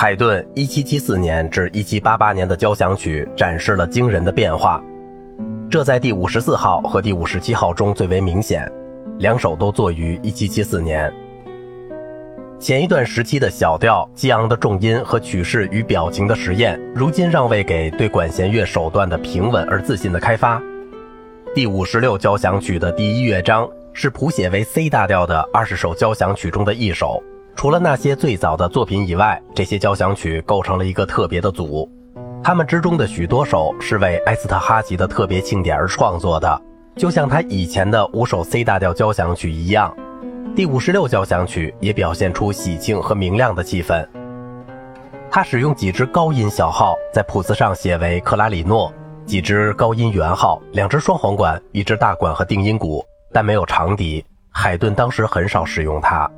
海顿1774年至1788年的交响曲展示了惊人的变化，这在第五十四号和第五十七号中最为明显。两首都作于1774年。前一段时期的小调、激昂的重音和曲式与表情的实验，如今让位给对管弦乐手段的平稳而自信的开发。第五十六交响曲的第一乐章是谱写为 C 大调的二十首交响曲中的一首。除了那些最早的作品以外，这些交响曲构成了一个特别的组。它们之中的许多首是为埃斯特哈吉的特别庆典而创作的，就像他以前的五首 C 大调交响曲一样。第五十六交响曲也表现出喜庆和明亮的气氛。他使用几支高音小号，在谱子上写为克拉里诺。几支高音圆号，两支双簧管，一支大管和定音鼓，但没有长笛。海顿当时很少使用它。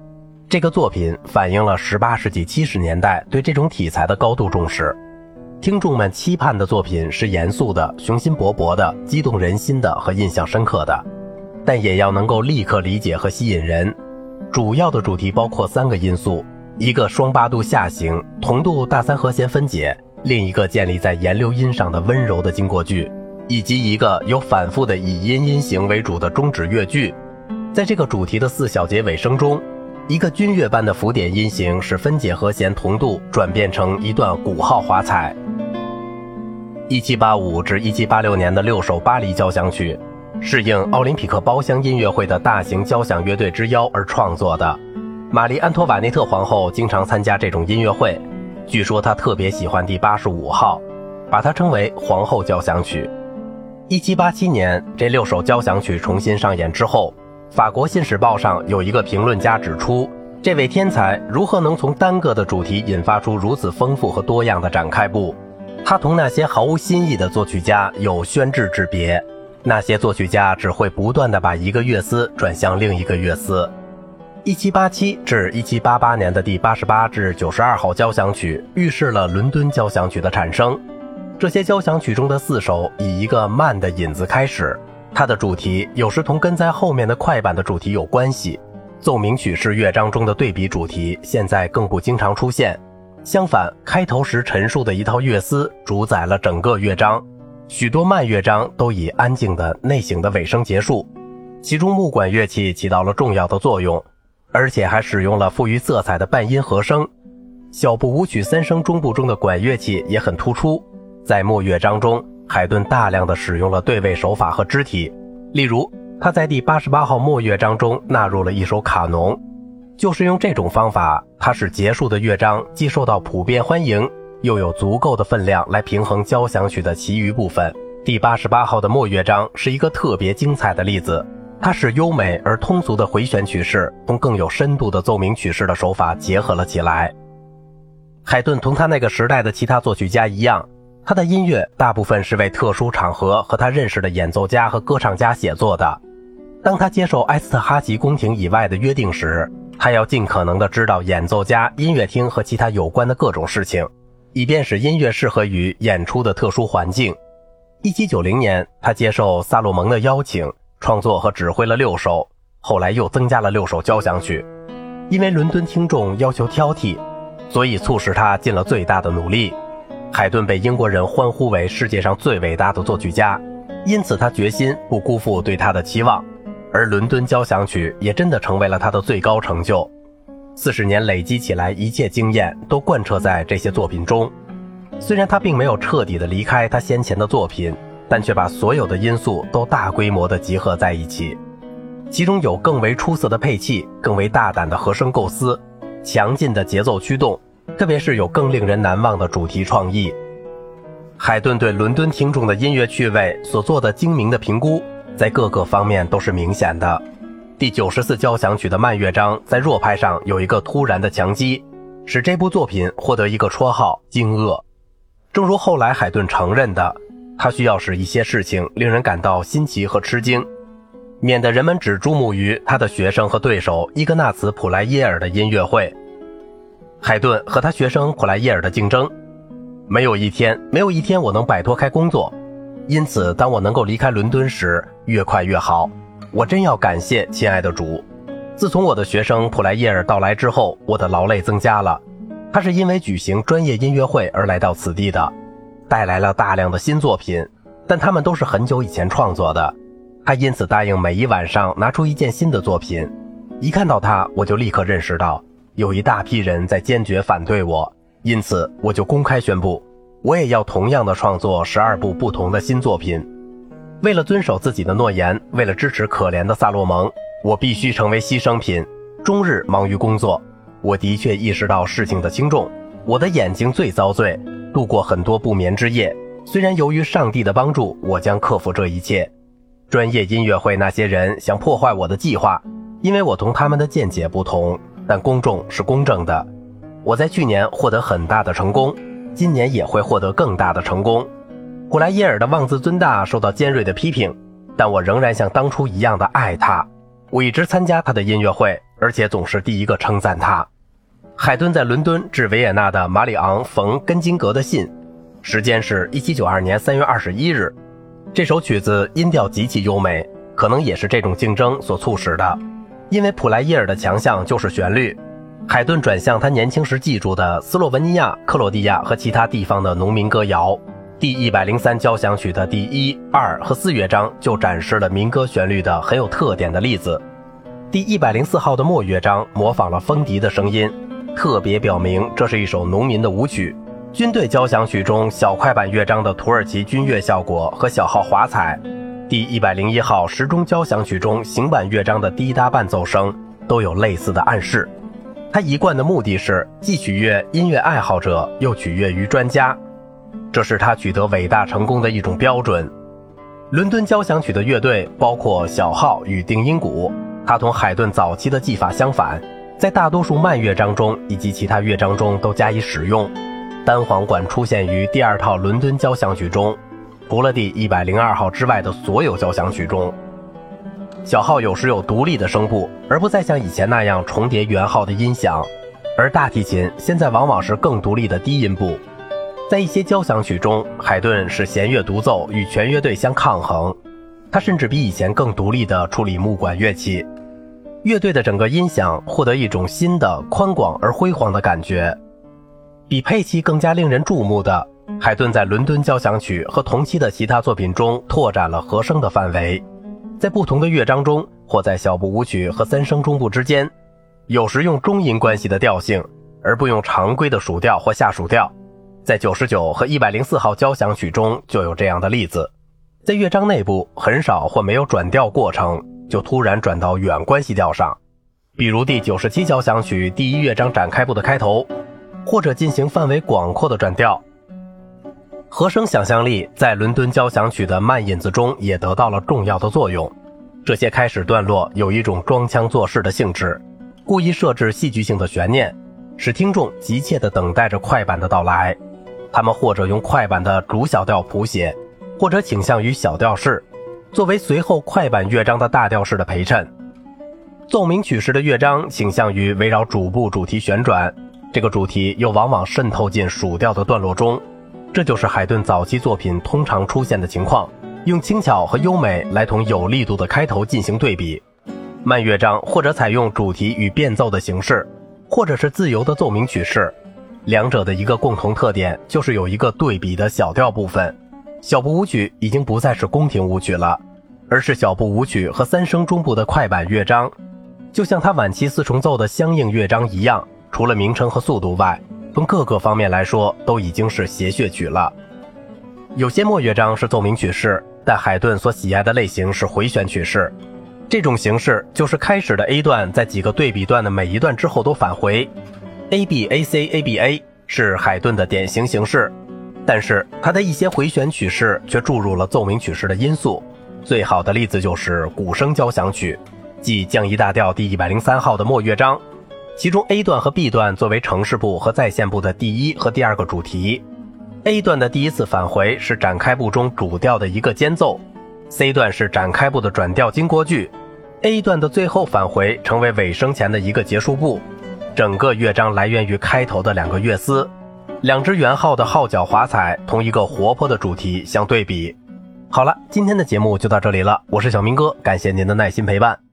这个作品反映了18世纪70年代对这种题材的高度重视。听众们期盼的作品是严肃的、雄心勃勃的、激动人心的和印象深刻的，但也要能够立刻理解和吸引人。主要的主题包括三个因素：一个双八度下行，同度大三和弦分解。另一个建立在沿流音上的温柔的经过句，以及一个有反复的以音音型为主的终止乐句，在这个主题的四小节尾声中，一个军乐般的浮点音型使分解和弦同度转变成一段鼓号华彩。一七八五至一七八六年的六首巴黎交响曲，是应奥林匹克包厢音乐会的大型交响乐队之邀而创作的。玛丽安托瓦内特皇后经常参加这种音乐会。据说她特别喜欢第八十五号，把它称为“皇后交响曲”。一七八七年，这六首交响曲重新上演之后，法国《新使报》上有一个评论家指出，这位天才如何能从单个的主题引发出如此丰富和多样的展开部？他同那些毫无新意的作曲家有宣制之别。那些作曲家只会不断地把一个乐思转向另一个乐思。一七八七至一七八八年的第八十八至九十二号交响曲预示了伦敦交响曲的产生。这些交响曲中的四首以一个慢的引子开始，它的主题有时同跟在后面的快板的主题有关系。奏鸣曲式乐章中的对比主题现在更不经常出现。相反，开头时陈述的一套乐思主宰了整个乐章。许多慢乐章都以安静的内省的尾声结束，其中木管乐器起到了重要的作用。而且还使用了富于色彩的半音和声，小步舞曲三声中部中的管乐器也很突出。在末乐章中，海顿大量的使用了对位手法和肢体，例如他在第八十八号末乐章中纳入了一首卡农，就是用这种方法，他使结束的乐章既受到普遍欢迎，又有足够的分量来平衡交响曲的其余部分。第八十八号的末乐章是一个特别精彩的例子。它使优美而通俗的回旋曲式同更有深度的奏鸣曲式的手法结合了起来。海顿同他那个时代的其他作曲家一样，他的音乐大部分是为特殊场合和他认识的演奏家和歌唱家写作的。当他接受埃斯特哈奇宫廷以外的约定时，他要尽可能的知道演奏家、音乐厅和其他有关的各种事情，以便使音乐适合于演出的特殊环境。1790年，他接受萨洛蒙的邀请。创作和指挥了六首，后来又增加了六首交响曲。因为伦敦听众要求挑剔，所以促使他尽了最大的努力。海顿被英国人欢呼为世界上最伟大的作曲家，因此他决心不辜负对他的期望。而伦敦交响曲也真的成为了他的最高成就。四十年累积起来，一切经验都贯彻在这些作品中。虽然他并没有彻底的离开他先前的作品。但却把所有的因素都大规模的集合在一起，其中有更为出色的配器、更为大胆的和声构思、强劲的节奏驱动，特别是有更令人难忘的主题创意。海顿对伦敦听众的音乐趣味所做的精明的评估，在各个方面都是明显的。第九十四交响曲的慢乐章在弱拍上有一个突然的强击，使这部作品获得一个绰号“惊愕”。正如后来海顿承认的。他需要使一些事情令人感到新奇和吃惊，免得人们只注目于他的学生和对手伊格纳茨·普莱耶尔的音乐会。海顿和他学生普莱耶尔的竞争，没有一天，没有一天我能摆脱开工作。因此，当我能够离开伦敦时，越快越好。我真要感谢亲爱的主。自从我的学生普莱耶尔到来之后，我的劳累增加了。他是因为举行专业音乐会而来到此地的，带来了大量的新作品，但他们都是很久以前创作的。他因此答应每一晚上拿出一件新的作品。一看到他，我就立刻认识到有一大批人在坚决反对我，因此我就公开宣布，我也要同样的创作十二部不同的新作品。为了遵守自己的诺言，为了支持可怜的萨洛蒙，我必须成为牺牲品，终日忙于工作。我的确意识到事情的轻重，我的眼睛最遭罪，度过很多不眠之夜。虽然由于上帝的帮助，我将克服这一切。专业音乐会那些人想破坏我的计划，因为我同他们的见解不同。但公众是公正的。我在去年获得很大的成功，今年也会获得更大的成功。古莱耶尔的妄自尊大受到尖锐的批评，但我仍然像当初一样的爱他。我一直参加他的音乐会，而且总是第一个称赞他。海顿在伦敦致维也纳的马里昂·冯·根金格的信，时间是一七九二年三月二十一日。这首曲子音调极其优美，可能也是这种竞争所促使的。因为普莱耶尔的强项就是旋律，海顿转向他年轻时记住的斯洛文尼亚、克罗地亚和其他地方的农民歌谣。第一百零三交响曲的第一、二和四乐章就展示了民歌旋律的很有特点的例子。第一百零四号的末乐章模仿了风笛的声音，特别表明这是一首农民的舞曲。军队交响曲中小快板乐章的土耳其军乐效果和小号华彩，第一百零一号时钟交响曲中行板乐章的滴答伴奏声都有类似的暗示。他一贯的目的是既取悦音乐爱好者，又取悦于专家，这是他取得伟大成功的一种标准。伦敦交响曲的乐队包括小号与定音鼓，它同海顿早期的技法相反，在大多数慢乐章中以及其他乐章中都加以使用。单簧管出现于第二套伦敦交响曲中，除了第一百零二号之外的所有交响曲中。小号有时有独立的声部，而不再像以前那样重叠圆号的音响，而大提琴现在往往是更独立的低音部。在一些交响曲中，海顿是弦乐独奏与全乐队相抗衡，他甚至比以前更独立地处理木管乐器。乐队的整个音响获得一种新的宽广而辉煌的感觉。比佩奇更加令人注目的，海顿在伦敦交响曲和同期的其他作品中拓展了和声的范围，在不同的乐章中，或在小步舞曲和三声中部之间，有时用中音关系的调性，而不用常规的属调或下属调。在九十九和一百零四号交响曲中就有这样的例子，在乐章内部很少或没有转调过程，就突然转到远关系调上，比如第九十七交响曲第一乐章展开部的开头。或者进行范围广阔的转调，和声想象力在伦敦交响曲的慢引子中也得到了重要的作用。这些开始段落有一种装腔作势的性质，故意设置戏剧性的悬念，使听众急切地等待着快板的到来。他们或者用快板的主小调谱写，或者倾向于小调式，作为随后快板乐章的大调式的陪衬。奏鸣曲式的乐章倾向于围绕主部主题旋转。这个主题又往往渗透进属调的段落中，这就是海顿早期作品通常出现的情况。用轻巧和优美来同有力度的开头进行对比。慢乐章或者采用主题与变奏的形式，或者是自由的奏鸣曲式。两者的一个共同特点就是有一个对比的小调部分。小步舞曲已经不再是宫廷舞曲了，而是小步舞曲和三声中部的快板乐章，就像他晚期四重奏的相应乐章一样。除了名称和速度外，从各个方面来说都已经是谐谑曲了。有些末乐章是奏鸣曲式，但海顿所喜爱的类型是回旋曲式。这种形式就是开始的 A 段在几个对比段的每一段之后都返回。A B A C A B A 是海顿的典型形式，但是他的一些回旋曲式却注入了奏鸣曲式的因素。最好的例子就是鼓声交响曲，即降 E 大调第一百零三号的末乐章。其中 A 段和 B 段作为城市部和在线部的第一和第二个主题，A 段的第一次返回是展开部中主调的一个间奏，C 段是展开部的转调经过句，A 段的最后返回成为尾声前的一个结束部。整个乐章来源于开头的两个乐思，两只圆号的号角华彩同一个活泼的主题相对比。好了，今天的节目就到这里了，我是小明哥，感谢您的耐心陪伴。